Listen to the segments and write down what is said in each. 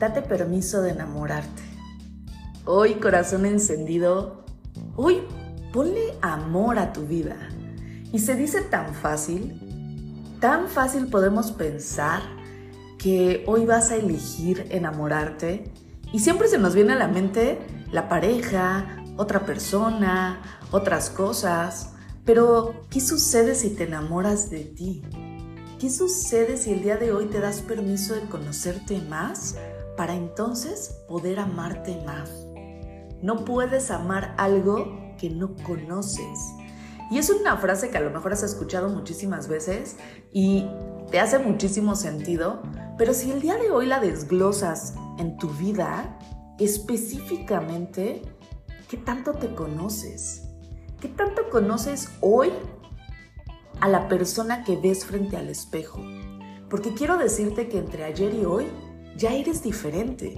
Date permiso de enamorarte. Hoy, corazón encendido, hoy ponle amor a tu vida. Y se dice tan fácil, tan fácil podemos pensar que hoy vas a elegir enamorarte y siempre se nos viene a la mente la pareja, otra persona, otras cosas. Pero, ¿qué sucede si te enamoras de ti? ¿Qué sucede si el día de hoy te das permiso de conocerte más para entonces poder amarte más? No puedes amar algo que no conoces. Y es una frase que a lo mejor has escuchado muchísimas veces y te hace muchísimo sentido, pero si el día de hoy la desglosas en tu vida, específicamente, ¿qué tanto te conoces? ¿Qué tanto conoces hoy a la persona que ves frente al espejo? Porque quiero decirte que entre ayer y hoy ya eres diferente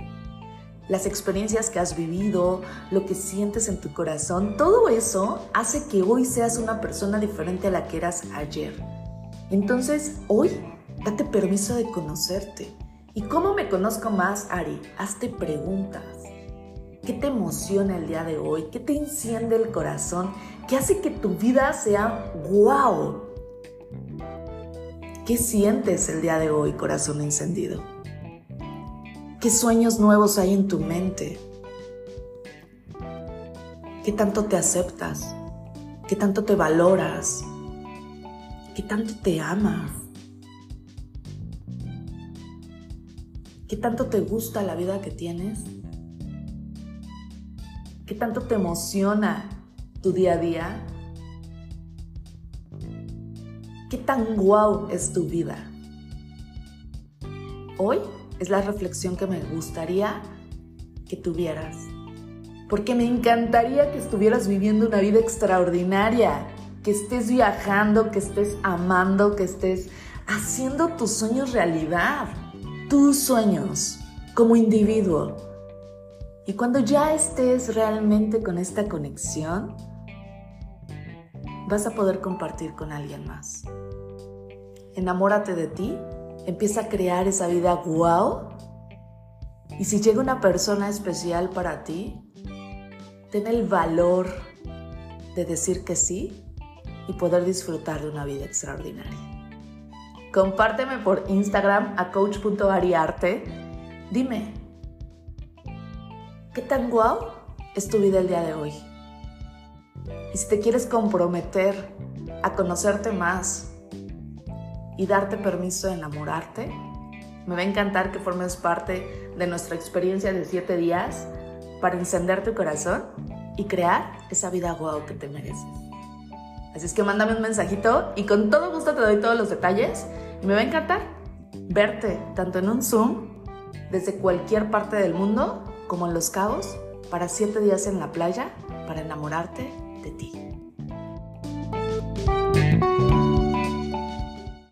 las experiencias que has vivido, lo que sientes en tu corazón, todo eso hace que hoy seas una persona diferente a la que eras ayer. Entonces, hoy, date permiso de conocerte. ¿Y cómo me conozco más, Ari? Hazte preguntas. ¿Qué te emociona el día de hoy? ¿Qué te enciende el corazón? ¿Qué hace que tu vida sea wow? ¿Qué sientes el día de hoy, corazón encendido? ¿Qué sueños nuevos hay en tu mente? ¿Qué tanto te aceptas? ¿Qué tanto te valoras? ¿Qué tanto te amas? ¿Qué tanto te gusta la vida que tienes? ¿Qué tanto te emociona tu día a día? ¿Qué tan guau es tu vida? Hoy es la reflexión que me gustaría que tuvieras. Porque me encantaría que estuvieras viviendo una vida extraordinaria, que estés viajando, que estés amando, que estés haciendo tus sueños realidad, tus sueños como individuo. Y cuando ya estés realmente con esta conexión, vas a poder compartir con alguien más. Enamórate de ti Empieza a crear esa vida wow. Y si llega una persona especial para ti, ten el valor de decir que sí y poder disfrutar de una vida extraordinaria. Compárteme por Instagram a coach.ariarte. Dime, ¿qué tan guau es tu vida el día de hoy? Y si te quieres comprometer a conocerte más, y darte permiso de enamorarte. Me va a encantar que formes parte de nuestra experiencia de 7 días para encender tu corazón y crear esa vida guau que te mereces. Así es que mándame un mensajito y con todo gusto te doy todos los detalles. Y me va a encantar verte tanto en un Zoom desde cualquier parte del mundo como en Los Cabos para 7 días en la playa para enamorarte de ti.